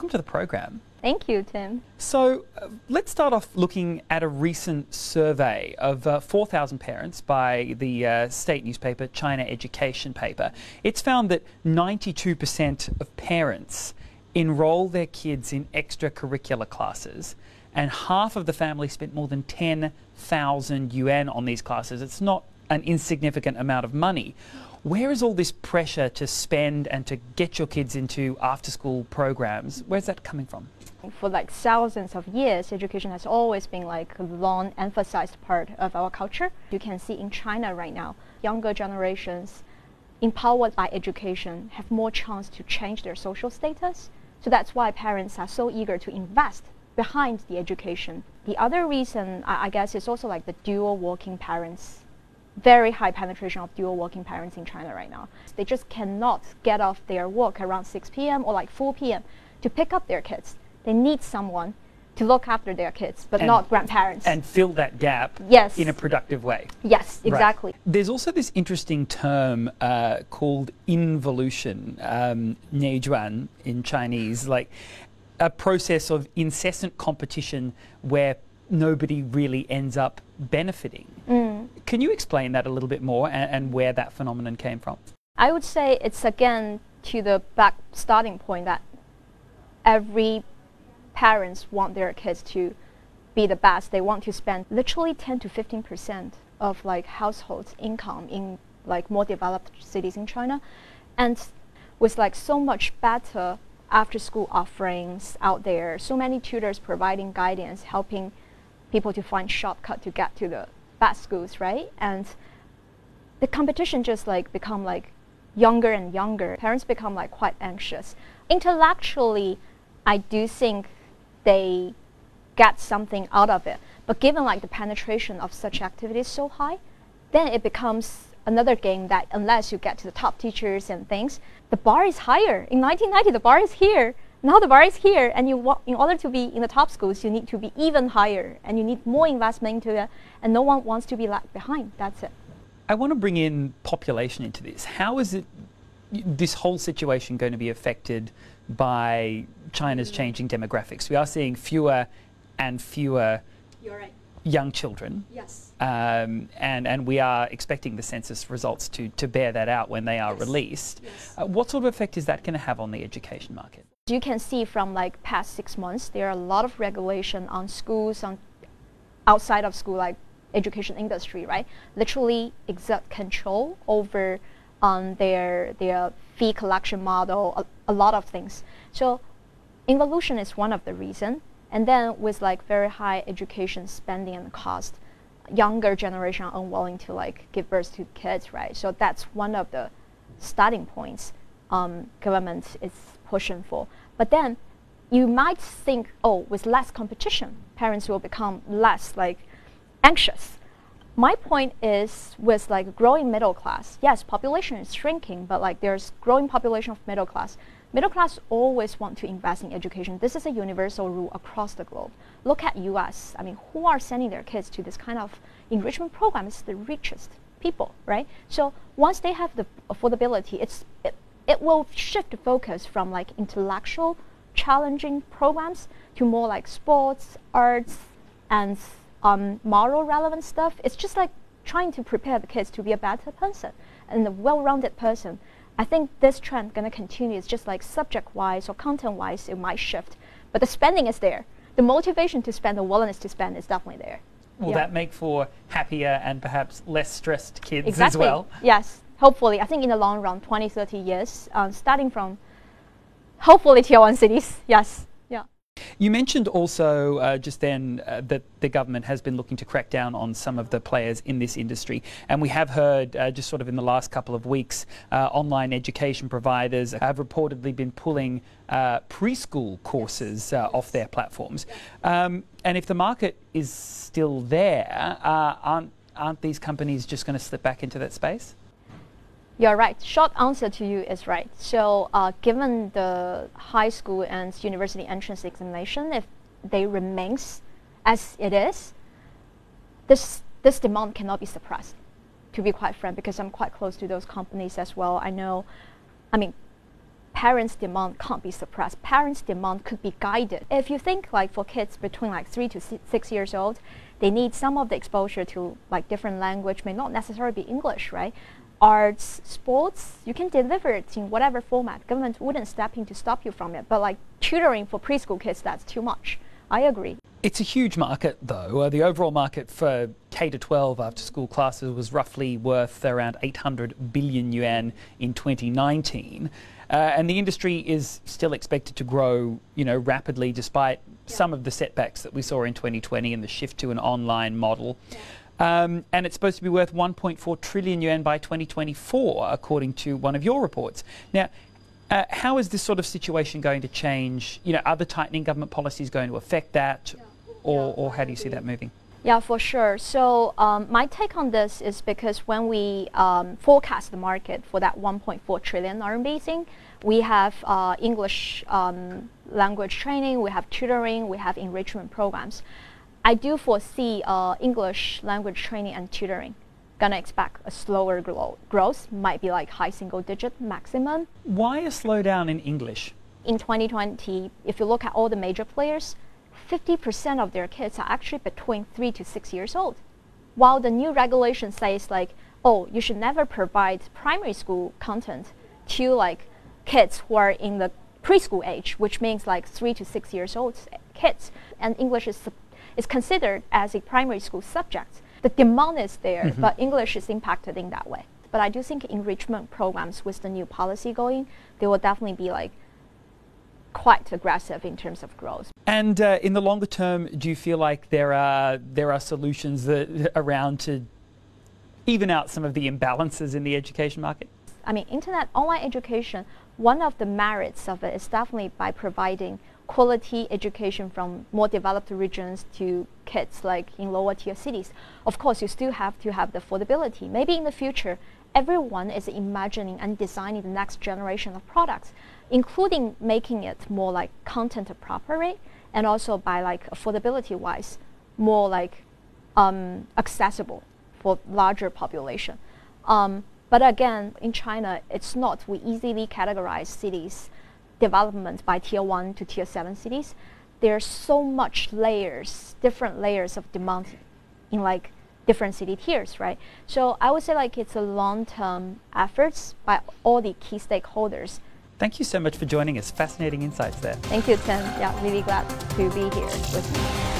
Welcome to the program. Thank you, Tim. So, uh, let's start off looking at a recent survey of uh, 4,000 parents by the uh, state newspaper China Education Paper. It's found that 92% of parents enroll their kids in extracurricular classes, and half of the family spent more than 10,000 yuan on these classes. It's not an insignificant amount of money. Where is all this pressure to spend and to get your kids into after school programs? Where's that coming from? For like thousands of years, education has always been like a long emphasized part of our culture. You can see in China right now, younger generations empowered by education have more chance to change their social status. So that's why parents are so eager to invest behind the education. The other reason, I, I guess, is also like the dual working parents very high penetration of dual working parents in China right now. They just cannot get off their work around 6 p.m. or like 4 p.m. to pick up their kids. They need someone to look after their kids, but And- not grandparents. And fill that gap Yes. in a productive way. yes, Right. exactly. There's also this interesting term uh, called involution, um, 内卷 in Chinese, like a process of incessant competition where nobody really ends up benefiting. Mm. Can you explain that a little bit more and, and where that phenomenon came from? I would say it's again to the back starting point that every parents want their kids to be the best. They want to spend literally 10 to 15 percent of like households' income in like more developed cities in China, and with like so much better after school offerings out there, so many tutors providing guidance, helping people to find shortcut to get to the best schools, right? And the competition just like become like younger and younger. Parents become like quite anxious. Intellectually, I do think they get something out of it. But given like the penetration of such activities so high, then it becomes another game that unless you get to the top teachers and things, the bar is higher. In 1990, the bar is here. Now the bar is here, and you wa- in order to be in the top schools, you need to be even higher, and you need more investment into it. And no one wants to be left behind. That's it. I want to bring in population into this. How is it this whole situation going to be affected by China's changing demographics? We are seeing fewer and fewer You're right. Young children. Yes. Um, and, and we are expecting the census results to, to bear that out when they are Yes. released. Yes. Uh, what sort of effect is that going to have on the education market? you can see from like past six months, there are a lot of regulation on schools, on outside of school, like education industry, right? Literally exert control over on their their fee collection model, a, a lot of things. So involution is one of the reason. And then with like very high education spending and cost, younger generation are unwilling to like give birth to kids, right? So that's one of the starting points um, government is pushing for. But then you might think, oh, with less competition, parents will become less like anxious. My point is with like growing middle class, yes, population is shrinking, but like there's growing population of middle class. Middle class always want to invest in education. This is a universal rule across the globe. Look at US. I mean, who are sending their kids to this kind of enrichment program? It's the richest people, right? So once they have the affordability, it's it, it will shift the focus from like intellectual challenging programs to more like sports, arts, and um, moral relevant stuff. It's just like trying to prepare the kids to be a better person and a well-rounded person. I think this trend going to continue. It's just like subject-wise or content-wise, it might shift, but the spending is there. The motivation to spend, the willingness to spend is definitely there. Will Yeah. that make for happier and perhaps less stressed kids exactly. as well? Yes, hopefully. I think in the long run, 20, 30 years, um, starting from hopefully tier one cities. Yes. You mentioned also uh, just then uh, that the government has been looking to crack down on some of the players in this industry. And we have heard uh, just sort of in the last couple of weeks, uh, online education providers have reportedly been pulling uh, preschool courses uh, off their platforms. Um, and if the market is still there, aren't, aren't these companies just going to slip back into that space? You're right. Short answer to you is right. So, uh, given the high school and university entrance examination, if they remains as it is, this this demand cannot be suppressed. To be quite frank, because I'm quite close to those companies as well. I know, I mean, parents' demand can't be suppressed. Parents' demand could be guided. If you think like for kids between like three to six years old, they need some of the exposure to like different language, may not necessarily be English, right? Arts, sports, you can deliver it in whatever format. Government wouldn't step in to stop you from it. But like tutoring for preschool kids, that's too much. I agree. It's a huge market, though. Uh, the overall market for K to 12 after school classes was roughly worth around 800 billion yuan in 2019. Uh, and the industry is still expected to grow, you know, rapidly despite yeah. some of the setbacks that we saw in 2020 and the shift to an online model. Yeah. Um, and it's supposed to be worth 1.4 trillion yuan by 2024, according to one of your reports. Now, uh, how is this sort of situation going to change? You know, are the tightening government policies going to affect that, or, or how do you see that moving? Yeah, for sure. So um, my take on this is because when we um, forecast the market for that 1.4 trillion RMB thing, we have uh, English um, language training, we have tutoring, we have enrichment programs. I do foresee uh, English language training and tutoring gonna expect a slower gro- growth, might be like high single digit maximum. Why a slowdown in English? In 2020, if you look at all the major players, 50% of their kids are actually between three to six years old. While the new regulation says like, oh, you should never provide primary school content to like kids who are in the preschool age, which means like three to six years old kids, and English is is considered as a primary school subject the demand is there, mm-hmm. but English is impacted in that way. But I do think enrichment programs with the new policy going, they will definitely be like quite aggressive in terms of growth. And uh, in the longer term, do you feel like there are there are solutions that, around to even out some of the imbalances in the education market? I mean, internet online education. One of the merits of it is definitely by providing quality education from more developed regions to kids like in lower tier cities. Of course, you still have to have the affordability. Maybe in the future, everyone is imagining and designing the next generation of products, including making it more like content appropriate and also by like affordability wise, more like um, accessible for larger population. Um, but again, in China, it's not. We easily categorize cities development by tier one to tier seven cities, there's so much layers, different layers of demand in like different city tiers, right? So I would say like it's a long-term efforts by all the key stakeholders. Thank you so much for joining us. Fascinating insights there. Thank you, Tim. Yeah, really glad to be here with you.